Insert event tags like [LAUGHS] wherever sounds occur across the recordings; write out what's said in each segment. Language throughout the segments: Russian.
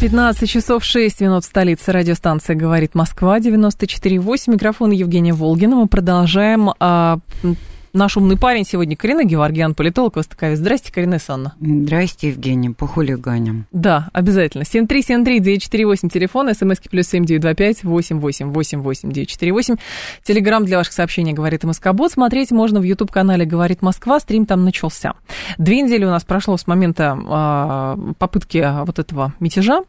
15 часов 6 минут в столице радиостанции «Говорит Москва», 94,8. Микрофон Евгения Волгина. Мы продолжаем а, Наш умный парень сегодня Карина Геворгиан, политолог, востоковец. Здрасте, Карина Исанна. Здрасте, Евгений, по хулиганям. Да, обязательно. 7373948, телефон, смски плюс 7925 888 948. Телеграмм для ваших сообщений «Говорит Москобот». Смотреть можно в YouTube-канале «Говорит Москва». Стрим там начался. Две недели у нас прошло с момента э, попытки вот этого мятежа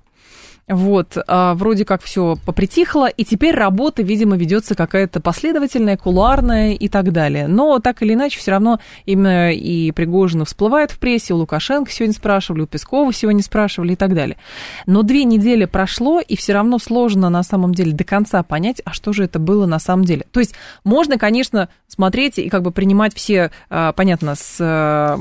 вот, а, вроде как все попритихло, и теперь работа, видимо, ведется какая-то последовательная, кулуарная и так далее. Но так или иначе, все равно именно и Пригожина всплывает в прессе, у Лукашенко сегодня спрашивали, у Пескова сегодня спрашивали и так далее. Но две недели прошло, и все равно сложно на самом деле до конца понять, а что же это было на самом деле. То есть можно, конечно, смотреть и как бы принимать все, а, понятно, с а,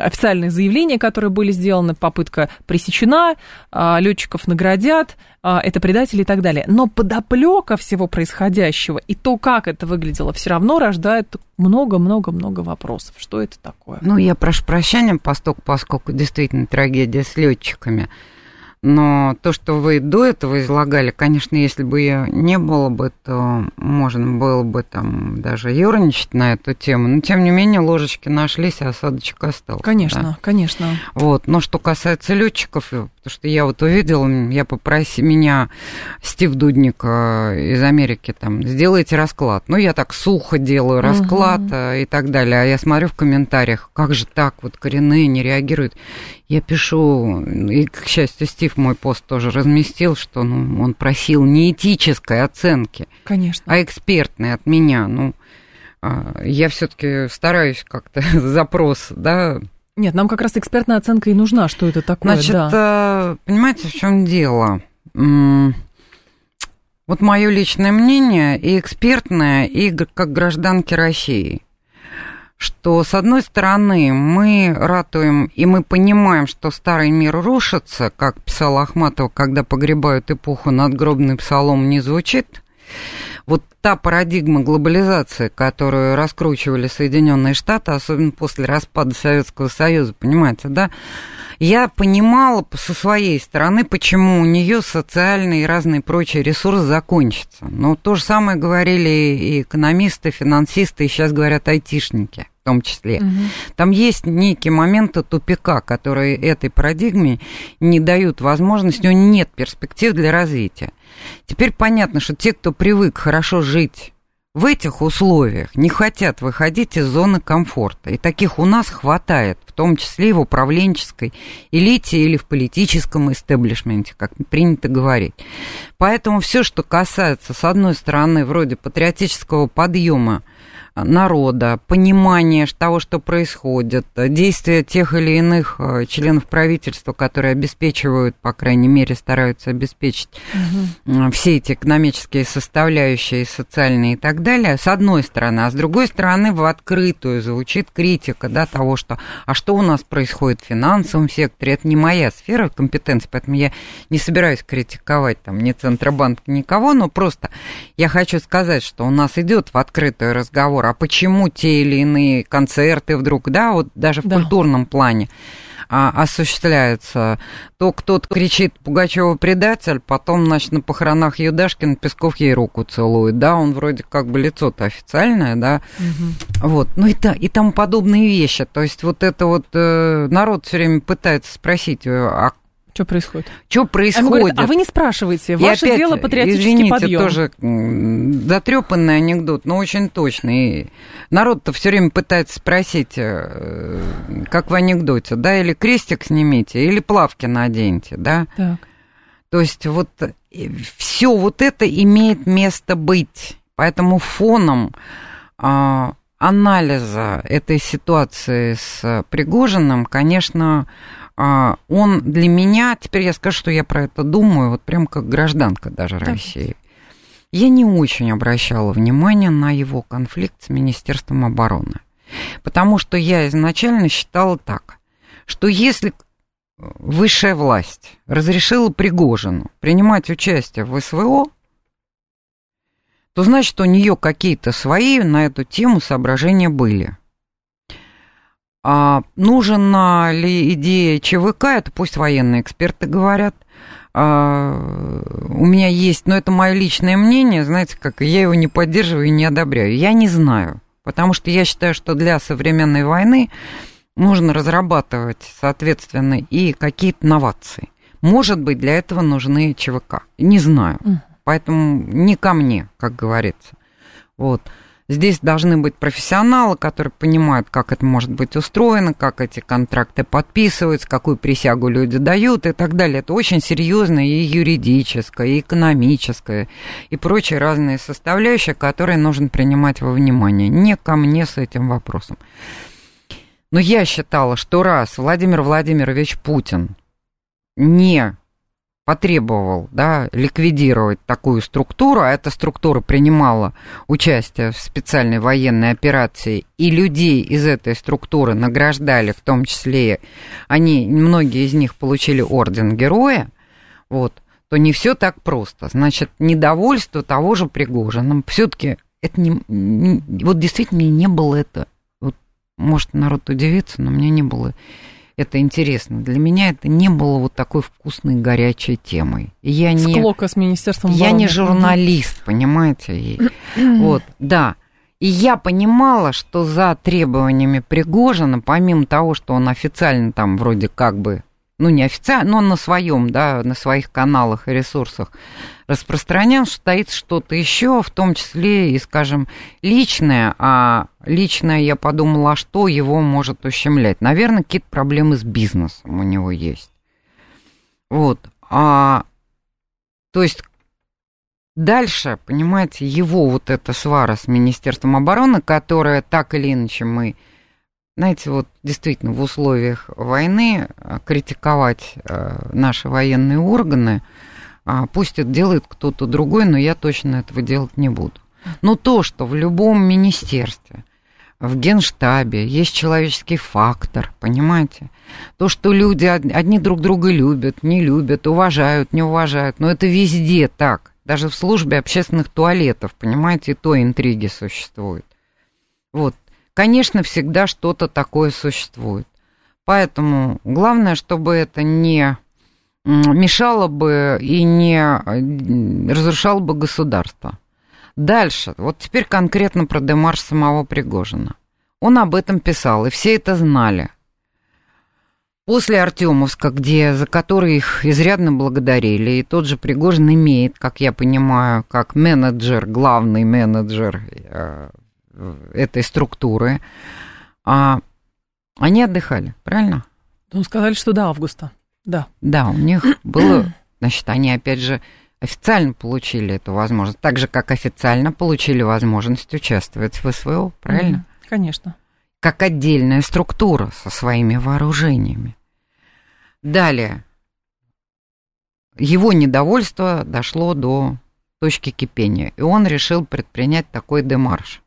официальные заявления, которые были сделаны, попытка пресечена, летчиков наградить едят, а, это предатели и так далее. Но подоплека всего происходящего и то, как это выглядело, все равно рождает много-много-много вопросов. Что это такое? Ну, я прошу прощения, поскольку, поскольку действительно трагедия с летчиками. Но то, что вы до этого излагали, конечно, если бы ее не было бы, то можно было бы там даже ерничать на эту тему. Но, тем не менее, ложечки нашлись, а осадочек остался. Конечно, да? конечно. Вот. Но что касается летчиков, потому что я вот увидела, я попросил меня Стив Дудник э, из Америки, там, сделайте расклад. Ну, я так сухо делаю расклад угу. и так далее. А я смотрю в комментариях, как же так, вот коренные не реагируют. Я пишу, и, к счастью, Стив мой пост тоже разместил, что ну, он просил не этической оценки, Конечно. а экспертной от меня. Ну, а, я все-таки стараюсь как-то [LAUGHS] запрос, да. Нет, нам как раз экспертная оценка и нужна, что это такое. Значит, да. Э, понимаете, в чем дело? Вот мое личное мнение и экспертное, и как гражданки России – что, с одной стороны, мы ратуем, и мы понимаем, что старый мир рушится, как писал Ахматова, когда погребают эпоху, надгробный псалом не звучит. Вот та парадигма глобализации, которую раскручивали Соединенные Штаты, особенно после распада Советского Союза, понимаете, да, я понимала со своей стороны, почему у нее социальные и разные прочие ресурсы закончатся. Но то же самое говорили и экономисты, финансисты, и сейчас говорят айтишники в том числе. Угу. Там есть некие моменты тупика, которые этой парадигме не дают возможности, у нее нет перспектив для развития. Теперь понятно, что те, кто привык хорошо жить в этих условиях не хотят выходить из зоны комфорта. И таких у нас хватает, в том числе и в управленческой элите или в политическом истеблишменте, как принято говорить. Поэтому все, что касается, с одной стороны, вроде патриотического подъема народа, понимание того, что происходит, действия тех или иных э, членов правительства, которые обеспечивают, по крайней мере, стараются обеспечить угу. все эти экономические составляющие, социальные и так далее, с одной стороны, а с другой стороны, в открытую звучит критика да, того, что а что у нас происходит в финансовом секторе, это не моя сфера компетенции, поэтому я не собираюсь критиковать там ни Центробанк, никого, но просто я хочу сказать, что у нас идет в открытый разговор а почему те или иные концерты вдруг, да, вот даже в да. культурном плане а, осуществляются, то кто-то кричит Пугачева предатель, потом, значит, на похоронах Юдашкин Песков ей руку целует, да, он вроде как бы лицо-то официальное, да, угу. вот, ну и, та, и тому подобные вещи, то есть вот это вот э, народ все время пытается спросить, а что происходит? Что происходит? Говорит, а вы не спрашиваете. Ваше опять, дело патриотический извините, подъем. тоже затрепанный анекдот, но очень точный. Народ-то все время пытается спросить, э, как в анекдоте, да, или крестик снимите, или плавки наденьте, да. Так. То есть вот э, все вот это имеет место быть. Поэтому фоном а, анализа этой ситуации с Пригожиным, конечно, он для меня, теперь я скажу, что я про это думаю, вот прям как гражданка даже так. России. я не очень обращала внимание на его конфликт с Министерством обороны. Потому что я изначально считала так, что если высшая власть разрешила Пригожину принимать участие в СВО, то значит, у нее какие-то свои на эту тему соображения были. А нужна ли идея ЧВК, это пусть военные эксперты говорят. А, у меня есть, но это мое личное мнение, знаете, как я его не поддерживаю и не одобряю. Я не знаю, потому что я считаю, что для современной войны нужно разрабатывать, соответственно, и какие-то новации. Может быть, для этого нужны ЧВК. Не знаю. Поэтому не ко мне, как говорится. Вот. Здесь должны быть профессионалы, которые понимают, как это может быть устроено, как эти контракты подписываются, какую присягу люди дают и так далее. Это очень серьезное и юридическое, и экономическое, и прочие разные составляющие, которые нужно принимать во внимание. Не ко мне с этим вопросом. Но я считала, что раз Владимир Владимирович Путин не потребовал да, ликвидировать такую структуру, а эта структура принимала участие в специальной военной операции, и людей из этой структуры награждали, в том числе они, многие из них получили орден героя, вот, то не все так просто. Значит, недовольство того же Пригожина, все-таки это не, не, вот действительно не было это, вот, может народ удивится, но мне не было это интересно. Для меня это не было вот такой вкусной горячей темой. Я не, Склока с Министерством Я не журналист, понимаете? И, [CLEARS THROAT] вот, да. И я понимала, что за требованиями Пригожина, помимо того, что он официально там вроде как бы ну, не официально, но на своем, да, на своих каналах и ресурсах распространял, стоит что-то еще, в том числе и, скажем, личное, а личное я подумала, а что его может ущемлять? Наверное, какие-то проблемы с бизнесом у него есть. Вот. А, то есть дальше, понимаете, его вот эта свара с Министерством обороны, которая так или иначе мы знаете, вот действительно в условиях войны э, критиковать э, наши военные органы, а, пусть это делает кто-то другой, но я точно этого делать не буду. Но то, что в любом министерстве, в генштабе есть человеческий фактор, понимаете? То, что люди одни друг друга любят, не любят, уважают, не уважают, но это везде так. Даже в службе общественных туалетов, понимаете, и то интриги существуют. Вот. Конечно, всегда что-то такое существует. Поэтому главное, чтобы это не мешало бы и не разрушало бы государство. Дальше, вот теперь конкретно про демарш самого Пригожина. Он об этом писал, и все это знали. После Артемовска, где, за который их изрядно благодарили, и тот же Пригожин имеет, как я понимаю, как менеджер, главный менеджер э, этой структуры, а они отдыхали, правильно? Ну, сказали, что до августа, да. Да, у них было, значит, они опять же официально получили эту возможность, так же, как официально получили возможность участвовать в СВО, правильно? Конечно. Как отдельная структура со своими вооружениями. Далее. Его недовольство дошло до точки кипения, и он решил предпринять такой демарш.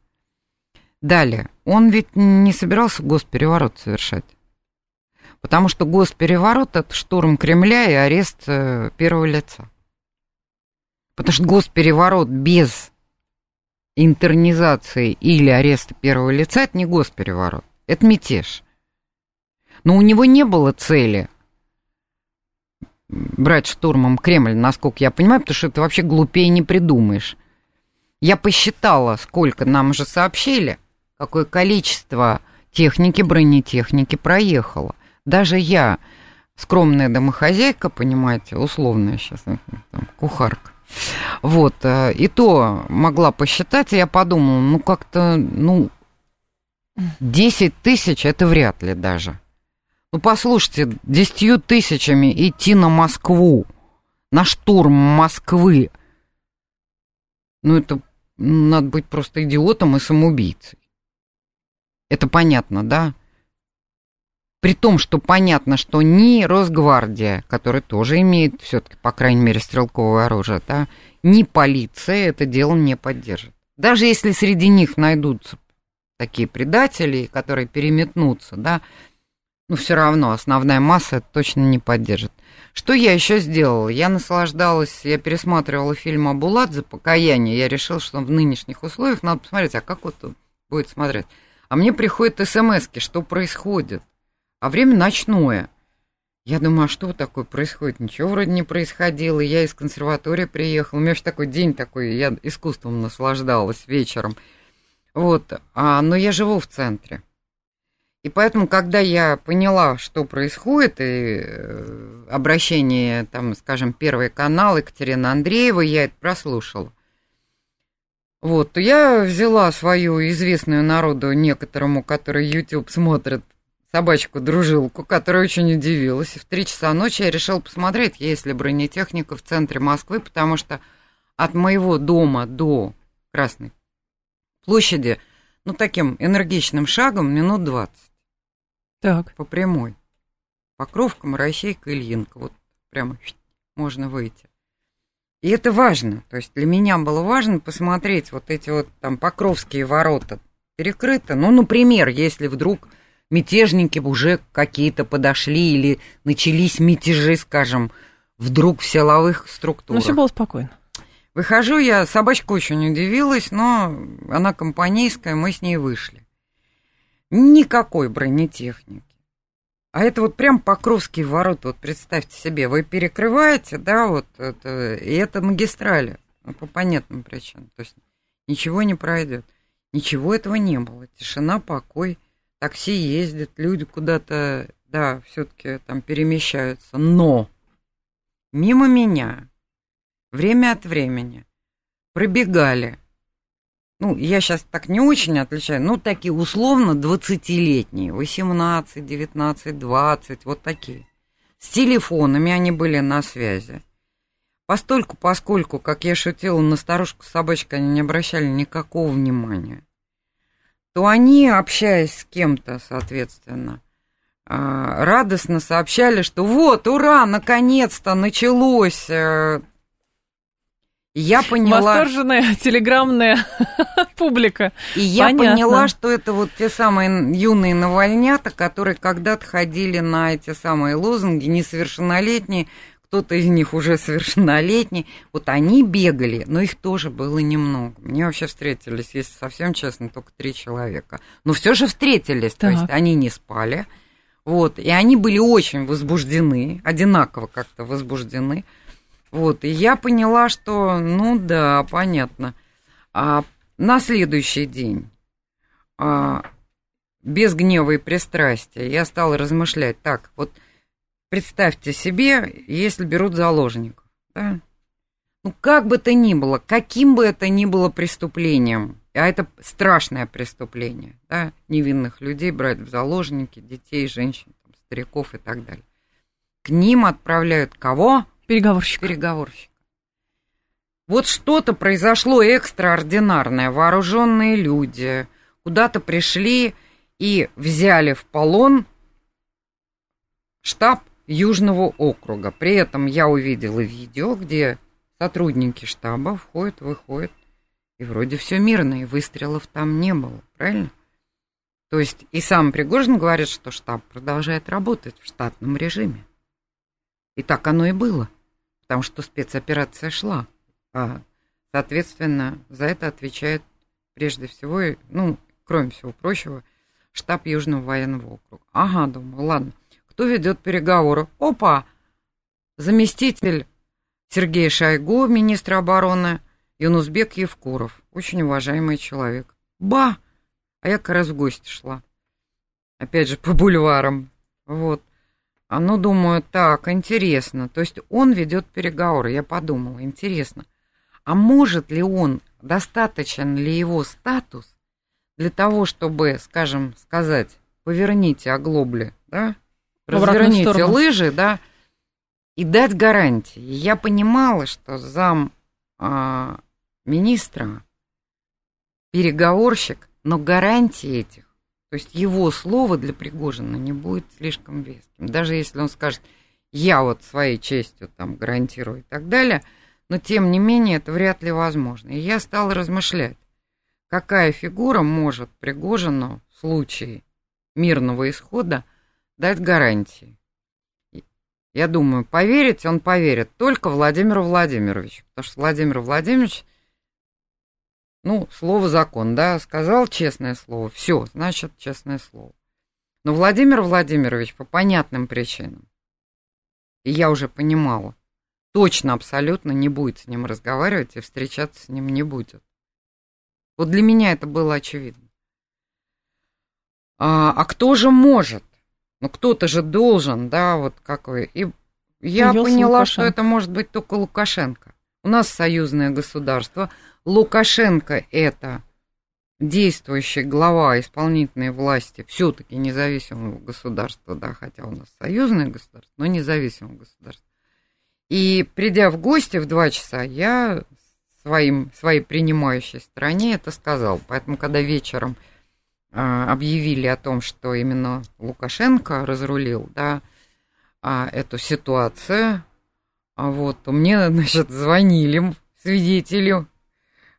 Далее, он ведь не собирался госпереворот совершать. Потому что госпереворот – это штурм Кремля и арест э, первого лица. Потому что госпереворот без интернизации или ареста первого лица – это не госпереворот, это мятеж. Но у него не было цели брать штурмом Кремль, насколько я понимаю, потому что это вообще глупее не придумаешь. Я посчитала, сколько нам уже сообщили, какое количество техники, бронетехники проехало. Даже я, скромная домохозяйка, понимаете, условная сейчас, э, там, кухарка, вот, э, и то могла посчитать, и я подумала, ну, как-то, ну, 10 тысяч это вряд ли даже. Ну, послушайте, 10 тысячами идти на Москву, на штурм Москвы, ну, это надо быть просто идиотом и самоубийцей. Это понятно, да? При том, что понятно, что ни Росгвардия, которая тоже имеет все-таки, по крайней мере, стрелковое оружие, да, ни полиция это дело не поддержит. Даже если среди них найдутся такие предатели, которые переметнутся, да, ну, все равно основная масса это точно не поддержит. Что я еще сделала? Я наслаждалась, я пересматривала фильм «Абуладзе. Покаяние». Я решила, что в нынешних условиях надо посмотреть, а как вот будет смотреть. А мне приходят смс что происходит а время ночное. Я думаю, а что такое происходит? Ничего вроде не происходило. Я из консерватории приехала. У меня вообще такой день такой, я искусством наслаждалась вечером. Вот, а, но я живу в центре. И поэтому, когда я поняла, что происходит, и э, обращение, там, скажем, Первый канал Екатерины Андреевой, я это прослушала. Вот, то я взяла свою известную народу некоторому, который YouTube смотрит, собачку-дружилку, которая очень удивилась. И в три часа ночи я решил посмотреть, есть ли бронетехника в центре Москвы, потому что от моего дома до Красной площади, ну, таким энергичным шагом минут 20. Так. По прямой. Покровка, Моросейка, Ильинка. Вот прямо можно выйти. И это важно. То есть для меня было важно посмотреть вот эти вот там Покровские ворота перекрыты. Ну, например, если вдруг мятежники уже какие-то подошли или начались мятежи, скажем, вдруг в силовых структурах. Ну, все было спокойно. Выхожу я, собачка очень удивилась, но она компанейская, мы с ней вышли. Никакой бронетехники. А это вот прям Покровские ворота, вот представьте себе, вы перекрываете, да, вот это, и это магистрали, ну, по понятным причинам, то есть ничего не пройдет. Ничего этого не было, тишина, покой такси ездит, люди куда-то, да, все-таки там перемещаются. Но мимо меня время от времени пробегали, ну, я сейчас так не очень отличаю, ну, такие условно 20-летние, 18, 19, 20, вот такие. С телефонами они были на связи. Постольку, поскольку, как я шутила, на старушку собачка они не обращали никакого внимания то они, общаясь с кем-то, соответственно, а, радостно сообщали, что вот, ура, наконец-то началось. Я поняла... Восторженная [LAUGHS] телеграммная [LAUGHS] публика. И я Понятно. поняла, что это вот те самые юные навальнята, которые когда-то ходили на эти самые лозунги, несовершеннолетние, кто-то из них уже совершеннолетний. Вот они бегали, но их тоже было немного. Мне вообще встретились, если совсем честно, только три человека. Но все же встретились, так. то есть они не спали. Вот, и они были очень возбуждены, одинаково как-то возбуждены. Вот, и я поняла, что, ну да, понятно. А на следующий день, а, без гнева и пристрастия, я стала размышлять, так, вот Представьте себе, если берут заложников, да? Ну, как бы то ни было, каким бы это ни было преступлением, а это страшное преступление, да, невинных людей брать в заложники, детей, женщин, там, стариков и так далее. К ним отправляют кого? Переговорщик. Переговорщик. Вот что-то произошло экстраординарное. Вооруженные люди куда-то пришли и взяли в полон штаб Южного округа. При этом я увидела видео, где сотрудники штаба входят, выходят, и вроде все мирно, и выстрелов там не было, правильно? То есть и сам Пригожин говорит, что штаб продолжает работать в штатном режиме. И так оно и было, потому что спецоперация шла. А, соответственно, за это отвечает прежде всего, ну, кроме всего прочего, штаб Южного военного округа. Ага, думаю, ладно кто ведет переговоры. Опа! Заместитель Сергей Шойгу, министр обороны, Юнусбек Евкуров. Очень уважаемый человек. Ба! А я как раз в гости шла. Опять же, по бульварам. Вот. Ну, думаю, так, интересно. То есть он ведет переговоры. Я подумала, интересно. А может ли он, достаточен ли его статус для того, чтобы, скажем, сказать, поверните оглобли, да, разверните лыжи, да, и дать гарантии. Я понимала, что зам а, министра переговорщик, но гарантии этих, То есть его слово для Пригожина не будет слишком веским. Даже если он скажет, я вот своей честью там гарантирую и так далее, но тем не менее это вряд ли возможно. И я стала размышлять, какая фигура может Пригожину в случае мирного исхода дать гарантии. Я думаю, поверить он поверит только Владимиру Владимировичу, потому что Владимир Владимирович ну, слово закон, да, сказал честное слово, все, значит, честное слово. Но Владимир Владимирович по понятным причинам, и я уже понимала, точно абсолютно не будет с ним разговаривать и встречаться с ним не будет. Вот для меня это было очевидно. А, а кто же может? Ну, кто-то же должен, да, вот как вы. И я Появился поняла, Лукашенко. что это может быть только Лукашенко. У нас союзное государство – Лукашенко это действующий глава исполнительной власти все-таки независимого государства, да, хотя у нас союзное государство, но независимого государства. И придя в гости в два часа, я своим, своей принимающей стране это сказал. Поэтому, когда вечером а, объявили о том, что именно Лукашенко разрулил, да, а, эту ситуацию, а вот, мне, [LAUGHS] значит, звонили свидетели а,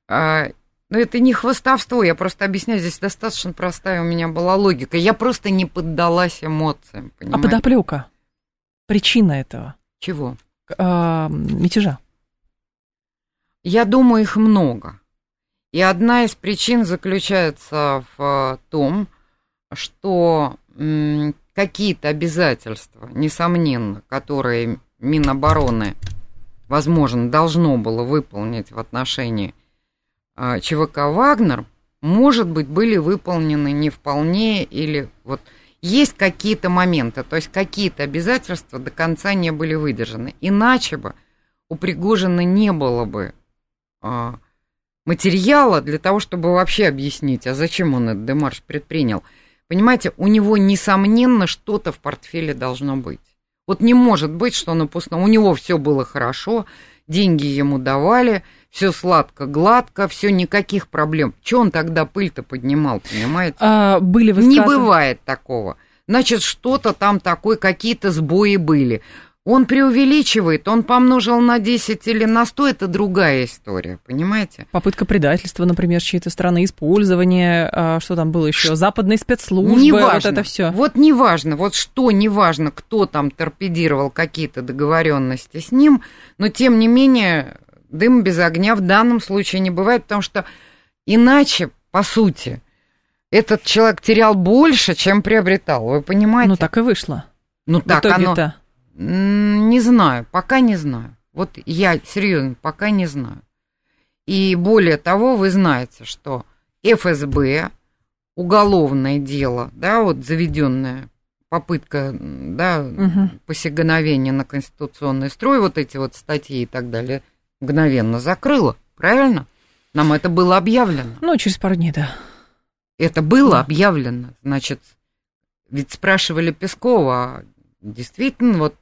но это не хвостовство, я просто объясняю, здесь достаточно простая у меня была логика. Я просто не поддалась эмоциям, а понимаете? А подоплека? Причина этого? Чего? А, мятежа. Я думаю, их много. И одна из причин заключается в том, что какие-то обязательства, несомненно, которые Минобороны, возможно, должно было выполнить в отношении а, ЧВК «Вагнер», может быть, были выполнены не вполне или вот есть какие-то моменты, то есть какие-то обязательства до конца не были выдержаны. Иначе бы у Пригожина не было бы а, материала для того, чтобы вообще объяснить, а зачем он этот демарш предпринял. Понимаете, у него, несомненно, что-то в портфеле должно быть. Вот не может быть, что на пустом. У него все было хорошо, деньги ему давали, все сладко, гладко, все никаких проблем. Че он тогда пыль-то поднимал, понимаете? А, были высказаны... Не бывает такого. Значит, что-то там такое, какие-то сбои были. Он преувеличивает, он помножил на 10 или на 100, это другая история, понимаете? Попытка предательства, например, чьей-то страны, использование, а, что там было еще, западные спецслужбы, неважно, вот это все. Вот неважно, вот что неважно, кто там торпедировал какие-то договоренности с ним, но тем не менее дым без огня в данном случае не бывает, потому что иначе, по сути, этот человек терял больше, чем приобретал, вы понимаете? Ну так и вышло. Ну так оно... Не знаю, пока не знаю. Вот я, серьезно, пока не знаю. И более того, вы знаете, что ФСБ, уголовное дело, да, вот заведенная попытка, да, угу. посягновения на конституционный строй, вот эти вот статьи и так далее, мгновенно закрыла, правильно? Нам это было объявлено. Ну, через пару дней, да. Это было да. объявлено, значит, ведь спрашивали Пескова, а действительно вот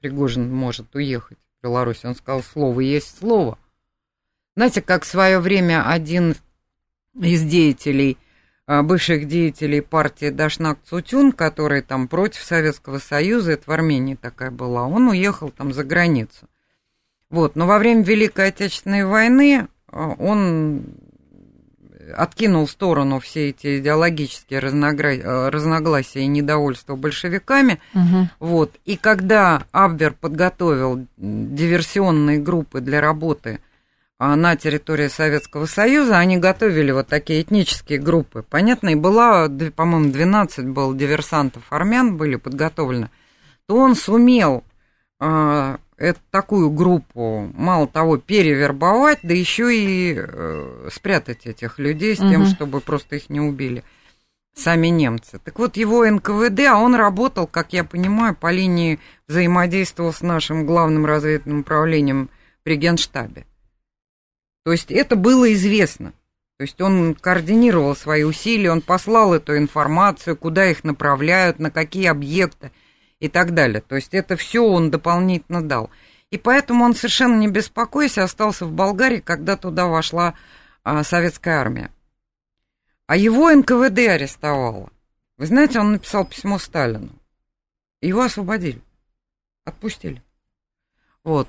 Пригожин может уехать в Беларусь. Он сказал, слово есть слово. Знаете, как в свое время один из деятелей, а, бывших деятелей партии Дашнак Цутюн, который там против Советского Союза, это в Армении такая была, он уехал там за границу. Вот, но во время Великой Отечественной войны а, он откинул в сторону все эти идеологические э, разногласия и недовольство большевиками. Угу. Вот. И когда Абвер подготовил диверсионные группы для работы а, на территории Советского Союза, они готовили вот такие этнические группы. Понятно, и была, по-моему, 12 был диверсантов армян были подготовлены, то он сумел а, это, такую группу, мало того, перевербовать, да еще и э, спрятать этих людей с тем, угу. чтобы просто их не убили сами немцы. Так вот, его НКВД, а он работал, как я понимаю, по линии взаимодействовал с нашим главным разведывательным управлением при Генштабе. То есть это было известно. То есть он координировал свои усилия, он послал эту информацию, куда их направляют, на какие объекты – и так далее. То есть это все он дополнительно дал. И поэтому он совершенно не беспокойся остался в Болгарии, когда туда вошла а, советская армия. А его НКВД арестовало. Вы знаете, он написал письмо Сталину. Его освободили. Отпустили. Вот.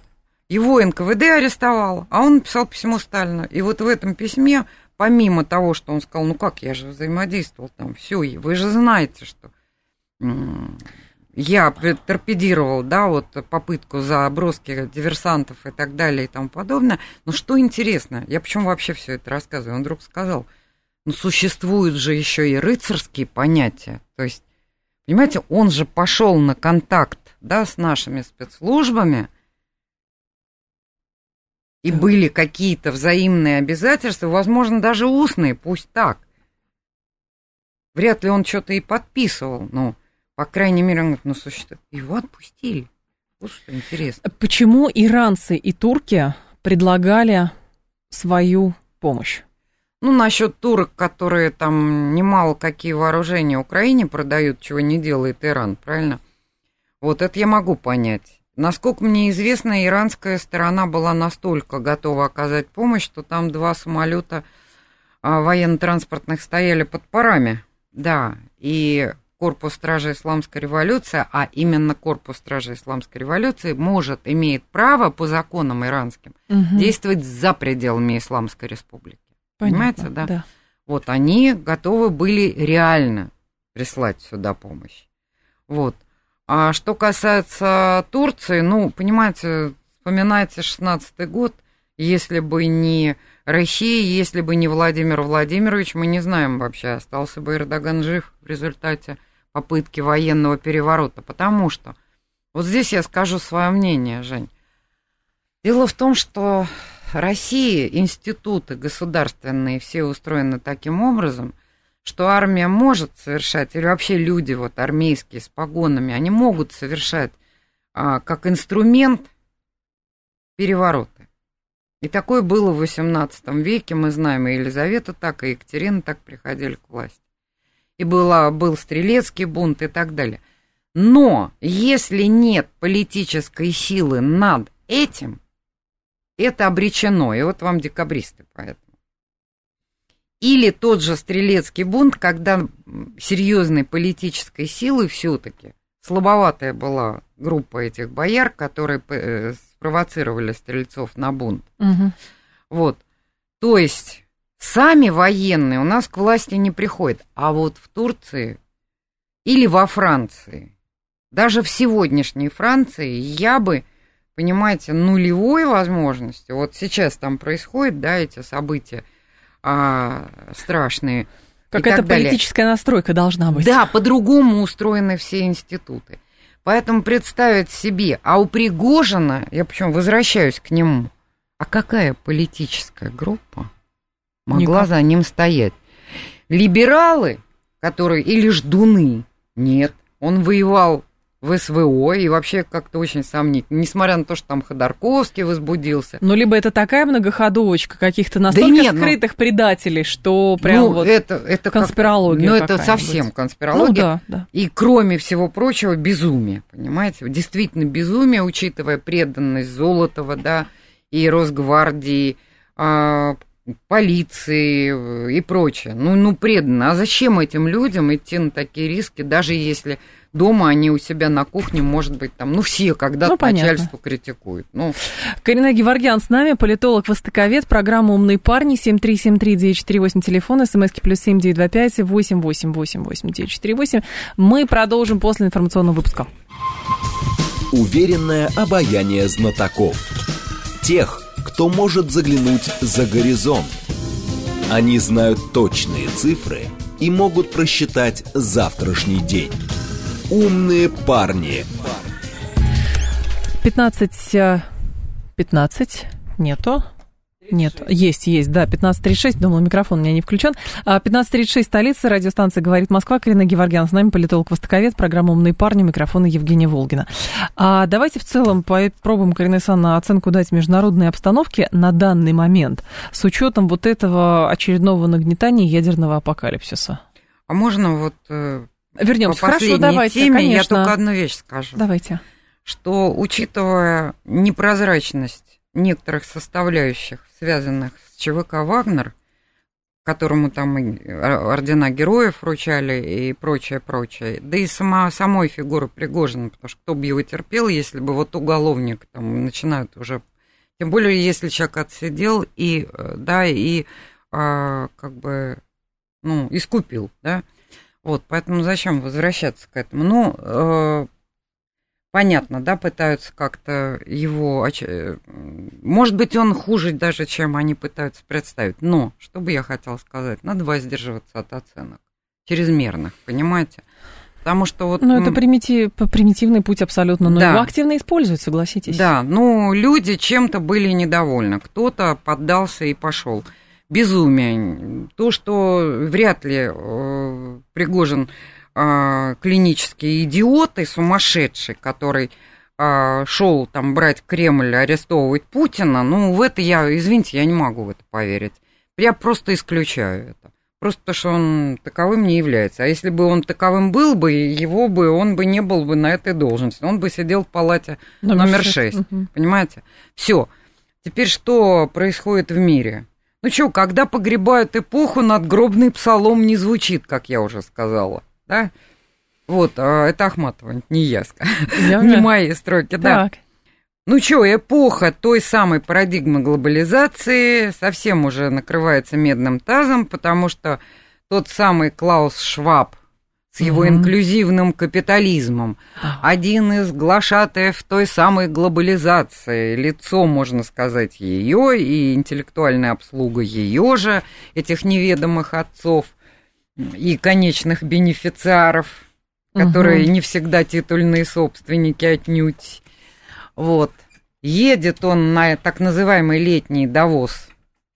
Его НКВД арестовало, а он написал письмо Сталину. И вот в этом письме, помимо того, что он сказал, ну как, я же взаимодействовал там, все, вы же знаете, что я торпедировал, да, вот попытку заброски диверсантов и так далее и тому подобное. Но что интересно, я почему вообще все это рассказываю? Он вдруг сказал, ну существуют же еще и рыцарские понятия. То есть, понимаете, он же пошел на контакт, да, с нашими спецслужбами, и были какие-то взаимные обязательства, возможно, даже устные, пусть так. Вряд ли он что-то и подписывал, но, по крайней мере, он говорит, ну, существует. Его отпустили. Вот что интересно. Почему иранцы и турки предлагали свою помощь? Ну, насчет турок, которые там немало какие вооружения Украине продают, чего не делает Иран, правильно? Вот это я могу понять. Насколько мне известно, иранская сторона была настолько готова оказать помощь, что там два самолета а, военно-транспортных стояли под парами. Да, и корпус стражи исламской революции, а именно корпус стражи исламской революции может, имеет право по законам иранским угу. действовать за пределами Исламской республики. Понятно, Понимаете, да? да? Вот они готовы были реально прислать сюда помощь. Вот. А что касается Турции, ну, понимаете, вспоминайте 16-й год, если бы не Россия, если бы не Владимир Владимирович, мы не знаем вообще, остался бы Эрдоган жив в результате попытки военного переворота, потому что, вот здесь я скажу свое мнение, Жень. Дело в том, что Россия, институты государственные, все устроены таким образом, что армия может совершать, или вообще люди вот армейские с погонами, они могут совершать а, как инструмент перевороты. И такое было в XVIII веке, мы знаем, и Елизавета так, и Екатерина так приходили к власти. И была, был стрелецкий бунт и так далее. Но если нет политической силы над этим, это обречено. И вот вам декабристы поэтому. Или тот же стрелецкий бунт, когда серьезной политической силы все-таки слабоватая была группа этих бояр, которые э, спровоцировали стрельцов на бунт. Угу. Вот. То есть сами военные у нас к власти не приходят. А вот в Турции или во Франции, даже в сегодняшней Франции я бы понимаете, нулевой возможности. Вот сейчас там происходят, да, эти события а, страшные. Какая-то политическая настройка должна быть. Да, по-другому устроены все институты. Поэтому представить себе, а у Пригожина, я почему возвращаюсь к нему, а какая политическая группа могла Никак. за ним стоять? Либералы, которые, или ждуны? Нет, он воевал в СВО и вообще как-то очень сомнительно. Несмотря на то, что там Ходорковский возбудился. Ну, либо это такая многоходовочка каких-то настолько да нет, ну скрытых ну, предателей, что прям ну, вот это, это конспирология Ну, это совсем конспирология. Ну, да, да. И кроме всего прочего, безумие, понимаете? Действительно безумие, учитывая преданность Золотова, да, и Росгвардии, а, полиции и прочее. Ну, ну, преданно. А зачем этим людям идти на такие риски, даже если дома они у себя на кухне, может быть, там, ну, все когда-то ну, начальство критикуют. Ну. Карина Геворгян с нами, политолог, востоковед, программа «Умные парни», 7373948, телефон, смски плюс 7925 8888948. Мы продолжим после информационного выпуска. Уверенное обаяние знатоков. Тех, кто может заглянуть за горизонт. Они знают точные цифры и могут просчитать завтрашний день. Умные парни. 15... 15? Э, Нету. Нет, есть, есть, да, 15.36, думала, микрофон у меня не включен. 15.36, а, столица, радиостанция «Говорит Москва», Карина Геворгян, с нами политолог-востоковед, программа «Умные парни», микрофона Евгения Волгина. А давайте в целом попробуем, Карина Исановна, оценку дать международной обстановке на данный момент с учетом вот этого очередного нагнетания ядерного апокалипсиса. А можно вот э, Вернемся. Хорошо, давайте, теме конечно. я только одну вещь скажу. Давайте. Что, учитывая непрозрачность некоторых составляющих, связанных с ЧВК «Вагнер», которому там и ордена героев вручали и прочее, прочее. Да и сама, самой фигуры Пригожина, потому что кто бы его терпел, если бы вот уголовник там начинают уже... Тем более, если человек отсидел и, э, да, и а, как бы, ну, искупил, да. Вот, поэтому зачем возвращаться к этому? Ну, э, понятно, да, пытаются как-то его... Может быть, он хуже даже, чем они пытаются представить. Но, что бы я хотела сказать, надо воздерживаться от оценок чрезмерных, понимаете? Потому что вот... Ну, это примитив, примитивный путь абсолютно, но да. его активно используют, согласитесь. Да, ну, люди чем-то были недовольны. Кто-то поддался и пошел. Безумие. То, что вряд ли э, Пригожин э, клинический идиот и сумасшедший, который э, шел там брать Кремль, арестовывать Путина, ну, в это я, извините, я не могу в это поверить. Я просто исключаю это. Просто то, что он таковым не является. А если бы он таковым был бы, его бы, он бы не был бы на этой должности. Он бы сидел в палате номер, номер 6. 6 угу. Понимаете? Все. Теперь что происходит в мире? Ну что, когда погребают эпоху, надгробный псалом не звучит, как я уже сказала да? Вот, а это Ахматова, не я, [LAUGHS] не мои строки, да. Ну что, эпоха той самой парадигмы глобализации совсем уже накрывается медным тазом, потому что тот самый Клаус Шваб с его угу. инклюзивным капитализмом, один из глашатаев той самой глобализации, лицо, можно сказать, ее и интеллектуальная обслуга ее же, этих неведомых отцов, и конечных бенефициаров, которые угу. не всегда титульные собственники отнюдь. Вот. Едет он на так называемый летний довоз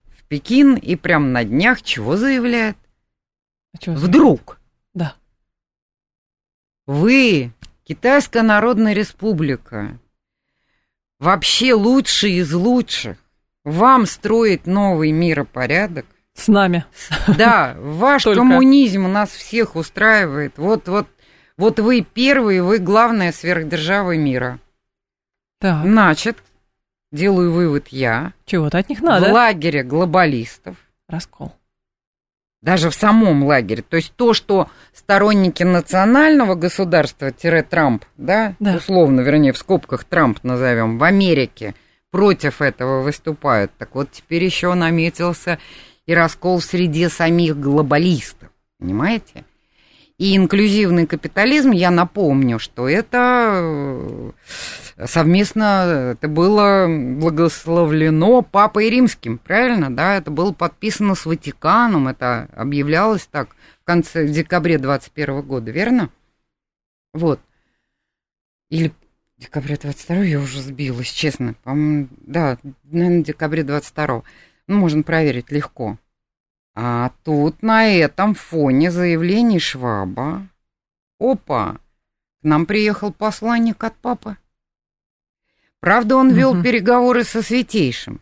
в Пекин и прям на днях чего заявляет? А чего Вдруг. Да. Вы, Китайская Народная Республика, вообще лучший из лучших, вам строить новый миропорядок, с нами. Да, [LAUGHS] ваш Только. коммунизм нас всех устраивает. Вот, вот, вот вы первые, вы главная сверхдержава мира. Так. Значит, делаю вывод я. Чего-то от них надо. В лагере глобалистов. Раскол. Даже в самом лагере. То есть то, что сторонники национального государства-Трамп, да, да, условно, вернее, в скобках Трамп назовем, в Америке против этого выступают. Так вот, теперь еще наметился и раскол в среде самих глобалистов, понимаете? И инклюзивный капитализм, я напомню, что это э, совместно, это было благословлено Папой Римским, правильно, да? Это было подписано с Ватиканом, это объявлялось так в конце, в декабре 21 года, верно? Вот. Или декабря 22 я уже сбилась, честно. По-моему, да, наверное, декабре 22 ну, можно проверить легко. А тут на этом фоне заявлений Шваба. Опа, к нам приехал посланник от папы. Правда, он вел угу. переговоры со Святейшим.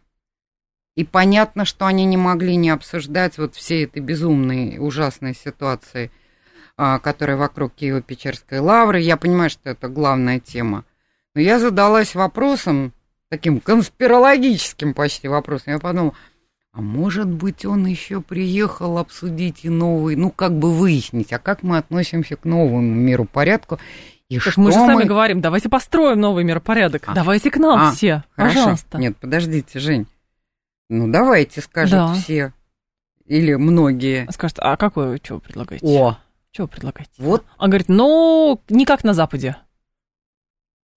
И понятно, что они не могли не обсуждать вот все этой безумной, ужасной ситуации, а, которая вокруг Киево-Печерской лавры. Я понимаю, что это главная тема. Но я задалась вопросом, таким конспирологическим почти вопросом. Я подумала, а может быть, он еще приехал обсудить и новый, ну, как бы выяснить, а как мы относимся к новому миру порядку. И так что мы же сами говорим, давайте построим новый миропорядок. А, давайте к нам а, все, хорошо. пожалуйста. Нет, подождите, Жень. Ну, давайте, скажут да. все. Или многие. Скажут, а какое, что вы предлагаете? О! Что вы предлагаете? Вот. Он говорит, ну, не как на Западе.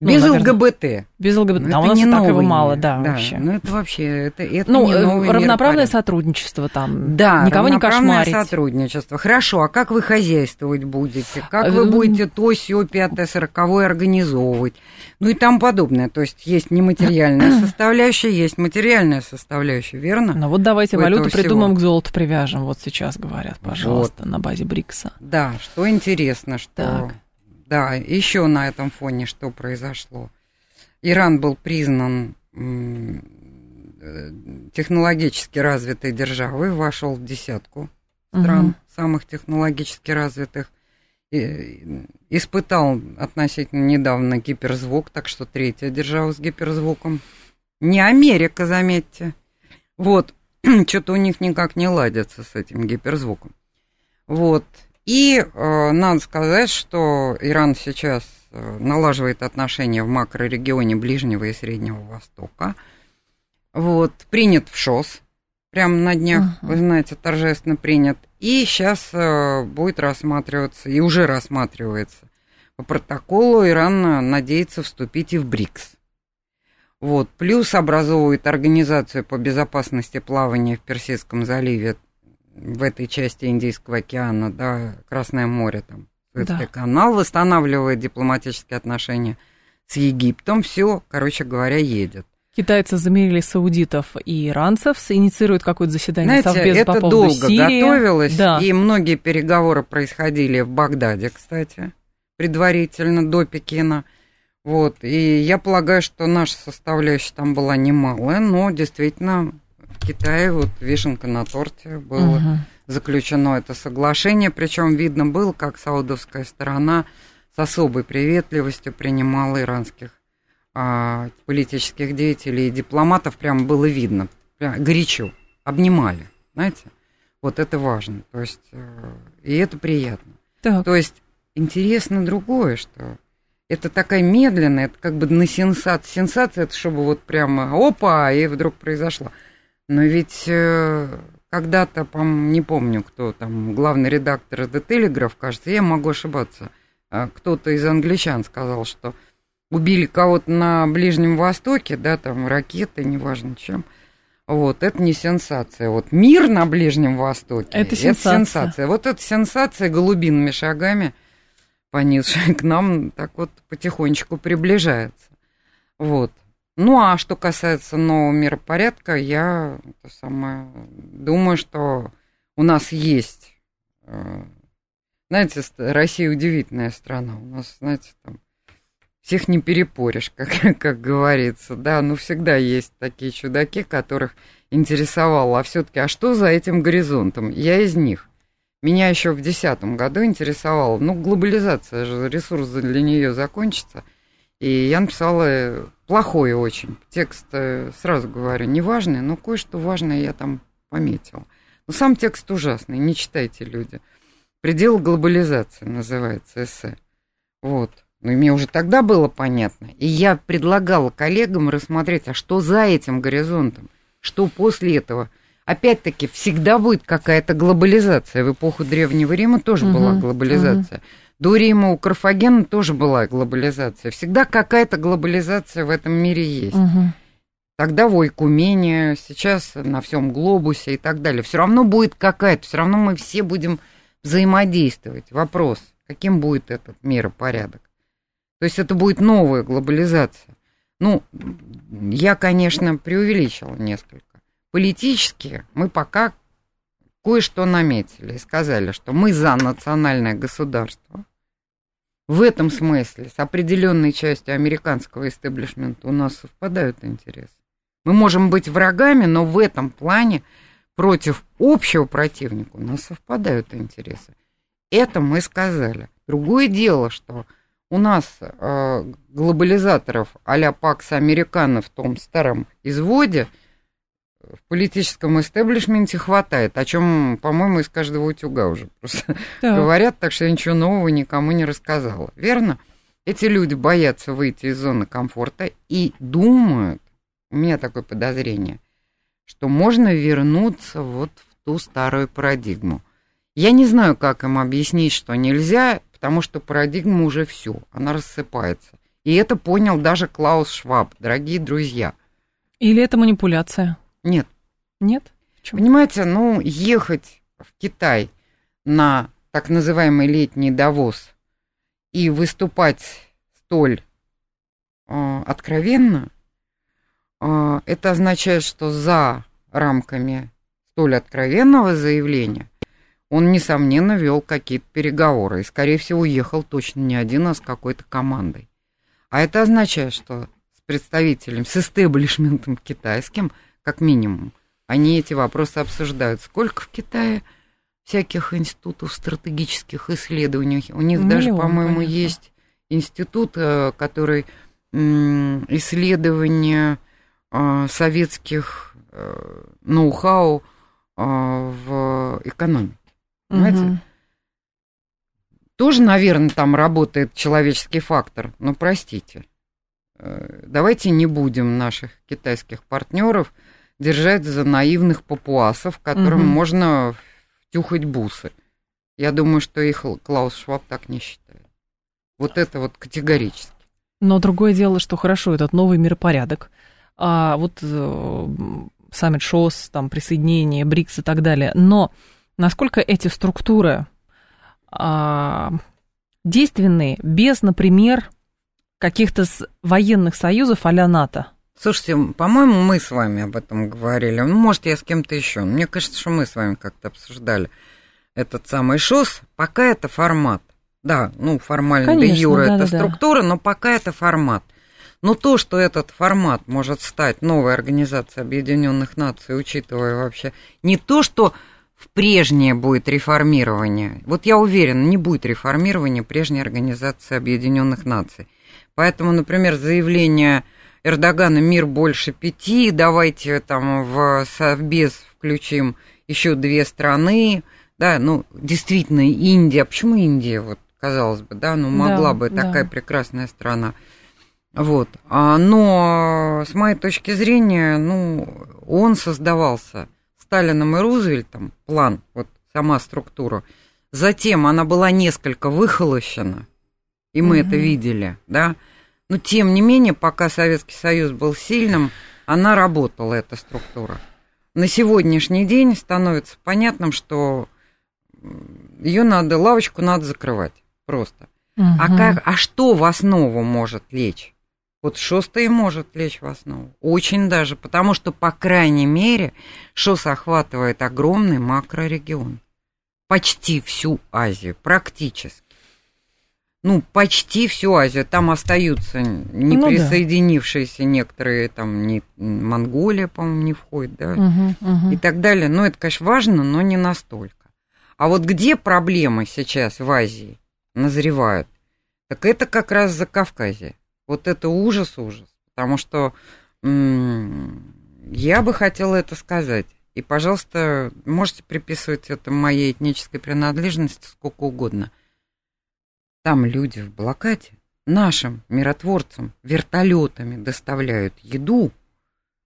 Ну, Без наверное, ЛГБТ. Без ЛГБТ. Ну, да, у нас не так его мало, да, да, вообще. Ну, это вообще, это, это ну, э, равноправное сотрудничество там. Да, никого не кошмарить. сотрудничество. Хорошо, а как вы хозяйствовать будете? Как вы будете то, сё, пятое, сороковое организовывать? Ну и там подобное. То есть есть нематериальная [CLEARS THROAT] составляющая, есть материальная составляющая, верно? Ну вот давайте валюту придумаем, к золоту привяжем. Вот сейчас говорят, пожалуйста, вот. на базе БРИКСа. Да, что интересно, что... Так да, еще на этом фоне что произошло? Иран был признан э, технологически развитой державой, вошел в десятку стран угу. самых технологически развитых. И, испытал относительно недавно гиперзвук, так что третья держава с гиперзвуком. Не Америка, заметьте. Вот. [CLEARS THROAT] что-то у них никак не ладится с этим гиперзвуком. Вот. И э, надо сказать, что Иран сейчас э, налаживает отношения в макрорегионе Ближнего и Среднего Востока. Вот, принят в ШОС, прямо на днях, uh-huh. вы знаете, торжественно принят. И сейчас э, будет рассматриваться, и уже рассматривается. По протоколу Иран надеется вступить и в БРИКС. Вот. Плюс образовывает организацию по безопасности плавания в Персидском заливе в этой части Индийского океана, да, Красное море, там, Суэцкий да. канал, восстанавливает дипломатические отношения с Египтом, все, короче говоря, едет. Китайцы замерили саудитов и иранцев, инициируют какое-то заседание Знаете, Совбеза это по поводу долго Сирии. готовилось, да. и многие переговоры происходили в Багдаде, кстати, предварительно, до Пекина. Вот, и я полагаю, что наша составляющая там была немалая, но действительно Китае вот вишенка на торте было угу. заключено это соглашение, причем видно было, как саудовская сторона с особой приветливостью принимала иранских а, политических деятелей и дипломатов, прям было видно, прям горячо, обнимали, знаете, вот это важно, то есть, э, и это приятно. Так. То есть интересно другое, что это такая медленная, это как бы на сенсация. Сенсация, это чтобы вот прямо опа, и вдруг произошло. Но ведь э, когда-то, не помню, кто там, главный редактор The Telegraph, кажется, я могу ошибаться, а кто-то из англичан сказал, что убили кого-то на Ближнем Востоке, да, там ракеты, неважно чем. Вот, это не сенсация. Вот мир на Ближнем Востоке, это сенсация. Это сенсация. Вот эта сенсация голубиными шагами – понизшая [LAUGHS] к нам так вот потихонечку приближается. Вот. Ну, а что касается нового миропорядка, я это самое, думаю, что у нас есть... Э, знаете, Россия удивительная страна. У нас, знаете, там всех не перепоришь, [LAUGHS] как, как говорится. Да, ну всегда есть такие чудаки, которых интересовало, а все-таки, а что за этим горизонтом? Я из них. Меня еще в 2010 году интересовало, ну, глобализация же, ресурс для нее закончится. И я написала плохой очень. Текст, э, сразу говорю, неважный, но кое-что важное я там пометила. Но сам текст ужасный, не читайте, люди. «Предел глобализации» называется эссе. Вот. Ну, и мне уже тогда было понятно. И я предлагала коллегам рассмотреть, а что за этим горизонтом? Что после этого – опять-таки, всегда будет какая-то глобализация. В эпоху Древнего Рима тоже угу, была глобализация. Угу. До Рима у Карфагена тоже была глобализация. Всегда какая-то глобализация в этом мире есть. Угу. Тогда в Ойкумене, сейчас на всем глобусе и так далее. Все равно будет какая-то, все равно мы все будем взаимодействовать. Вопрос, каким будет этот миропорядок? То есть это будет новая глобализация. Ну, я, конечно, преувеличила несколько. Политически мы пока кое-что наметили и сказали, что мы за национальное государство. В этом смысле с определенной частью американского истеблишмента у нас совпадают интересы. Мы можем быть врагами, но в этом плане против общего противника у нас совпадают интересы. Это мы сказали. Другое дело, что у нас э, глобализаторов а-ля Пакс Американо в том старом изводе – в политическом истеблишменте хватает, о чем, по-моему, из каждого утюга уже просто да. говорят, так что я ничего нового никому не рассказала. Верно? Эти люди боятся выйти из зоны комфорта и думают, у меня такое подозрение, что можно вернуться вот в ту старую парадигму. Я не знаю, как им объяснить, что нельзя, потому что парадигма уже все, она рассыпается. И это понял даже Клаус Шваб, дорогие друзья. Или это манипуляция? Нет. Нет? Почему? Понимаете, ну, ехать в Китай на так называемый летний довоз и выступать столь э, откровенно, э, это означает, что за рамками столь откровенного заявления он, несомненно, вел какие-то переговоры и, скорее всего, ехал точно не один, а с какой-то командой. А это означает, что с представителем, с истеблишментом китайским – как минимум. Они эти вопросы обсуждают. Сколько в Китае всяких институтов стратегических исследований? У них Миллион, даже, по-моему, есть институт, э, который исследование э, советских э, ноу-хау в экономике. Понимаете? Мгм. Тоже, наверное, там работает человеческий фактор, но простите. Давайте не будем наших китайских партнеров держать за наивных папуасов, которым Мгм. можно втюхать бусы. Я думаю, что их Клаус Шваб так не считает. Вот это вот категорически. Но другое дело, что хорошо, этот новый миропорядок. А вот э, саммит ШОС, там, присоединение, БРИКС и так далее. Но насколько эти структуры а, действенные без, например, каких-то военных союзов а-ля НАТО? Слушайте, по-моему, мы с вами об этом говорили. Ну, может, я с кем-то еще. Мне кажется, что мы с вами как-то обсуждали этот самый ШОС. Пока это формат. Да, ну, формально де Конечно, юра это да-да-да. структура, но пока это формат. Но то, что этот формат может стать новой Организацией Объединенных Наций, учитывая вообще не то, что в прежнее будет реформирование. Вот я уверен, не будет реформирования прежней Организации Объединенных Наций. Поэтому, например, заявление Эрдогана «Мир больше пяти», давайте там в Совбез включим еще две страны, да, ну, действительно, Индия, почему Индия, вот, казалось бы, да, ну, могла Да, бы да. такая прекрасная страна. Вот. А, Но с моей точки зрения, ну, он создавался Сталином и Рузвельтом, план, вот сама структура. Затем она была несколько выхолощена, и мы Мгм. это видели, да. Но тем не менее, пока Советский Союз был сильным, она работала, эта структура. На сегодняшний день становится понятным, что ее надо, лавочку надо закрывать просто. А, Мгм. как, а что в основу может лечь? Вот ШОС-то и может лечь в основу. Очень даже, потому что, по крайней мере, ШОС охватывает огромный макрорегион. Почти всю Азию, практически. Ну, почти всю Азию. Там остаются не Ну да. присоединившиеся некоторые, там, не, Монголия, по-моему, не входит, да, Мгм, мгм. и так далее. Но это, конечно, важно, но не настолько. А вот где проблемы сейчас в Азии назревают, так это как раз за Кавказе. Вот это ужас-ужас. Потому что м, я бы хотела это сказать. И, пожалуйста, можете приписывать это моей этнической принадлежности сколько угодно. Там люди в блокаде нашим миротворцам вертолетами доставляют еду,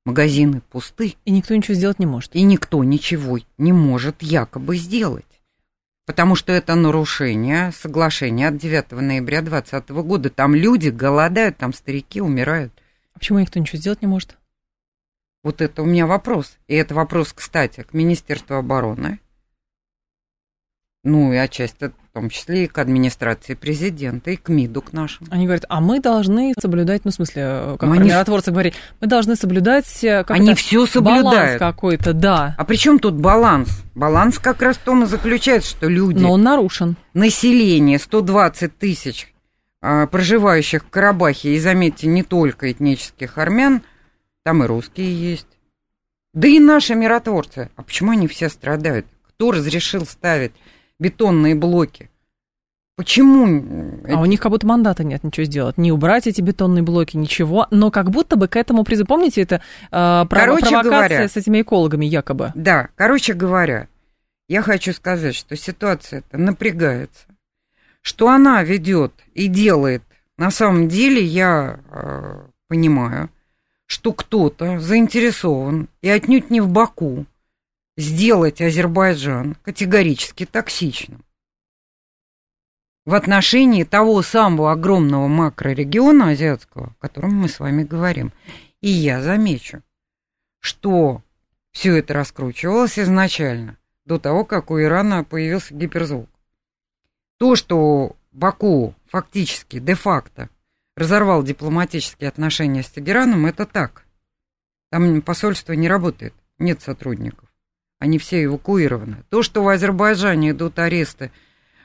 магазины пусты, И никто ничего сделать не может. и никто ничего не может якобы сделать. Потому что это нарушение соглашения от 9 ноября 2020 года. Там люди голодают, там старики умирают. А почему никто ничего сделать не может? Вот это у меня вопрос. И это вопрос, кстати, к Министерству обороны. Ну и отчасти, в том числе и к администрации президента, и к МИДу, к нашим. Они говорят, а мы должны соблюдать, ну, в смысле, э, как они- миротворцы говорили, мы должны соблюдать э, как Они все баланс соблюдают. какой-то, да. А при чем тут баланс? Баланс как раз в том и заключается, что люди... Но он нарушен. население 120 тысяч а, проживающих в Карабахе, и заметьте, не только этнических армян, там и русские есть. Да и наши миротворцы. А почему они все страдают? Кто разрешил ставить бетонные блоки? Почему? А у них как будто мандата нет ничего сделать. Не убрать эти бетонные блоки, ничего. Но как будто бы к этому призыв... Помните, это э, Короче провокация говоря- с этими экологами якобы? Да, короче говоря, я хочу сказать, что ситуация это напрягается. Что она ведет и делает, на самом деле я э, понимаю, что кто-то заинтересован, и отнюдь не в Баку, сделать Азербайджан категорически токсичным. В отношении того самого огромного макрорегиона азиатского, о котором мы с вами говорим. И я замечу, что все это раскручивалось изначально, до того, как у Ирана появился гиперзвук. То, что Баку фактически, де-факто разорвал дипломатические отношения с Тегераном, это так. Там посольство не работает, нет сотрудников. Они все эвакуированы. То, что в Азербайджане идут аресты,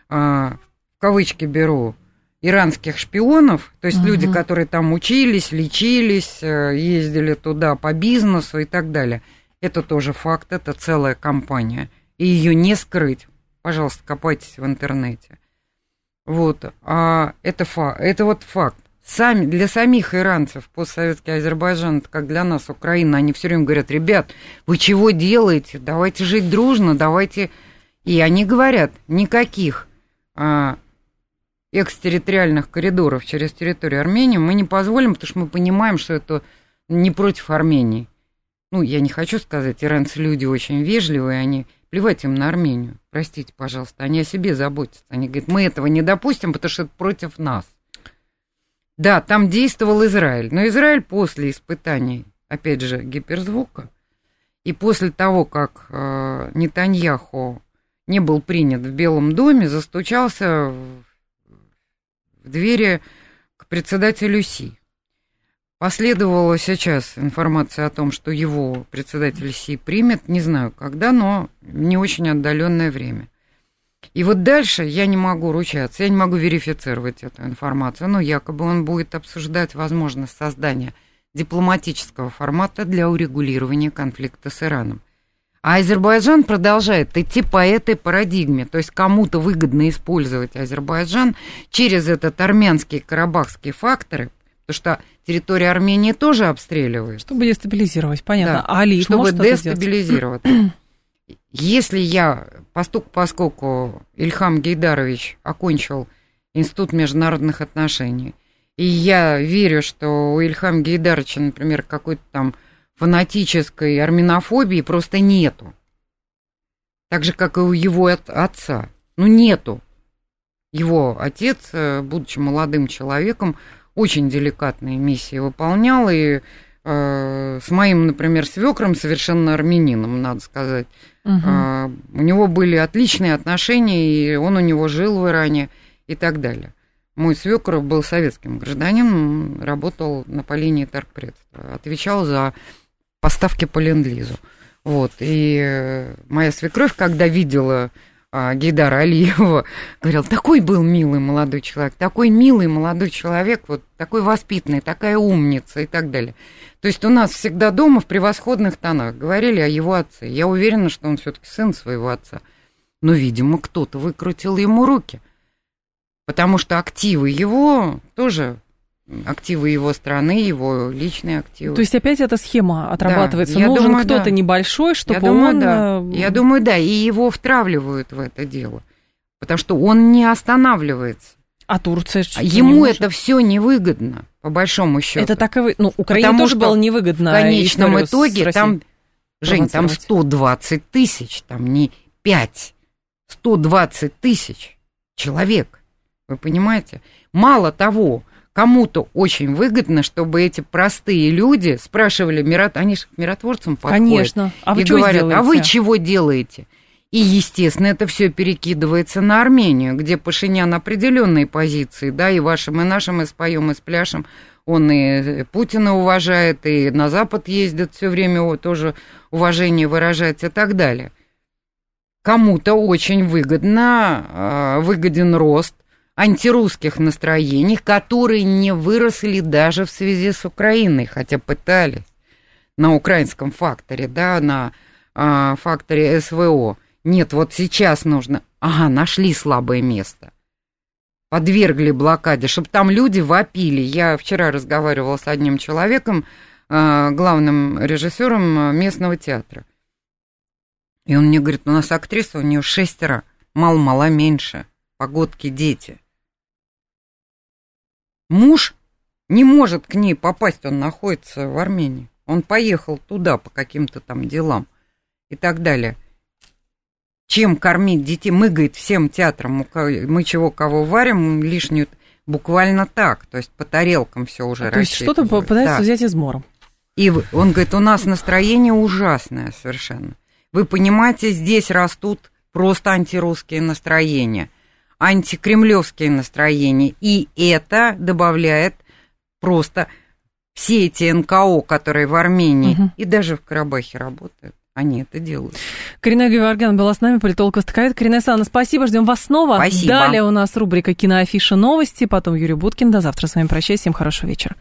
а, в кавычки беру, иранских шпионов, то есть Мгм. люди, которые там учились, лечились, э, ездили туда по бизнесу и так далее. Это тоже факт, это целая компания. И ее не скрыть. Пожалуйста, копайтесь в интернете. Вот. А это, фа- это вот факт. Сами, для самих иранцев постсоветский Азербайджан, это как для нас Украина, они все время говорят, ребят, вы чего делаете? Давайте жить дружно, давайте... И они говорят, никаких а, экстерриториальных коридоров через территорию Армении мы не позволим, потому что мы понимаем, что это не против Армении. Ну, я не хочу сказать, иранцы люди очень вежливые, они плевать им на Армению. Простите, пожалуйста, они о себе заботятся. Они говорят, мы этого не допустим, потому что это против нас. Да, там действовал Израиль, но Израиль после испытаний, опять же, гиперзвука, и после того, как э, Нетаньяху не был принят в Белом доме, застучался в, в двери к председателю Си. Последовала сейчас информация о том, что его председатель Си примет, не знаю когда, но не очень отдаленное время. И вот дальше я не могу ручаться, я не могу верифицировать эту информацию, но якобы он будет обсуждать возможность создания дипломатического формата для урегулирования конфликта с Ираном. А Азербайджан продолжает идти по этой парадигме, то есть кому-то выгодно использовать Азербайджан через этот армянские карабахские факторы, потому что территория Армении тоже обстреливает. Чтобы дестабилизировать, понятно. Да, а Али чтобы дестабилизировать. Если я, поскольку Ильхам Гейдарович окончил Институт международных отношений, и я верю, что у Ильхама Гейдаровича, например, какой-то там фанатической армянофобии просто нету. Так же, как и у его отца. Ну, нету. Его отец, э, будучи молодым человеком, очень деликатные миссии выполнял, и э, с моим, например, свекром, совершенно армянином, надо сказать, угу. у него были отличные отношения, и он у него жил в Иране и так далее. Мой свекр был советским гражданином, работал на по линии торгпредства, отвечал за поставки по ленд-лизу. Вот, и э, моя свекровь, когда видела а, Гейдара Алиева, говорил, такой был милый молодой человек, такой милый молодой человек, вот такой воспитанный, такая умница и так далее. То есть у нас всегда дома в превосходных тонах говорили о его отце. Я уверена, что он все-таки сын своего отца. Но, видимо, кто-то выкрутил ему руки. Потому что активы его тоже активы его страны, его личные активы. То есть опять эта схема отрабатывается. Да, Нужен кто-то да. небольшой, чтобы я думаю, он... Да. Э, я думаю, да, и его втравливают в это дело. Потому что он не останавливается. А Турция Ему это все невыгодно, по большому счету. Это так и вы... Ну, Украине Потому тоже было невыгодно. В конечном итоге там, Жень, там 120 тысяч, там не 5, 120 тысяч человек. Вы понимаете? Мало того, кому-то очень выгодно, чтобы эти простые люди спрашивали, мирот... они же к миротворцам подходят. Конечно. А вы и говорят, сделаете? а вы чего делаете? И, естественно, это все перекидывается на Армению, где Пашинян определенные позиции, да, и вашим, и нашим, и споем, и спляшем. Он и Путина уважает, и на Запад ездит все время, его тоже уважение выражать и так далее. Кому-то очень выгодно, а, выгоден рост антирусских настроений, которые не выросли даже в связи с Украиной, хотя пытались на украинском факторе, да, на а, факторе СВО. Нет, вот сейчас нужно... Ага, нашли слабое место. Подвергли блокаде, чтобы там люди вопили. Я вчера разговаривала с одним человеком, а, главным режиссером местного театра. И он мне говорит, у нас актриса, у нее шестеро, мало-мало меньше, погодки дети. Муж не может к ней попасть, он находится в Армении. Он поехал туда по каким-то там делам и так далее. Чем кормить детей? Мы, говорит, всем театрам, мы чего кого варим, лишнюю, буквально так, то есть по тарелкам все уже То есть что-то пытается да. взять измором. И он говорит, у нас настроение ужасное совершенно. Вы понимаете, здесь растут просто антирусские настроения – антикремлевские настроения. И это добавляет просто все эти НКО, которые в Армении угу. и даже в Карабахе работают. Они это делают. Карина Геворгян была с нами, политолог Востоковед. Карина Александровна, спасибо, ждем вас снова. Спасибо. Далее у нас рубрика «Киноафиша новости», потом Юрий Буткин. До завтра с вами прощаюсь, всем хорошего вечера.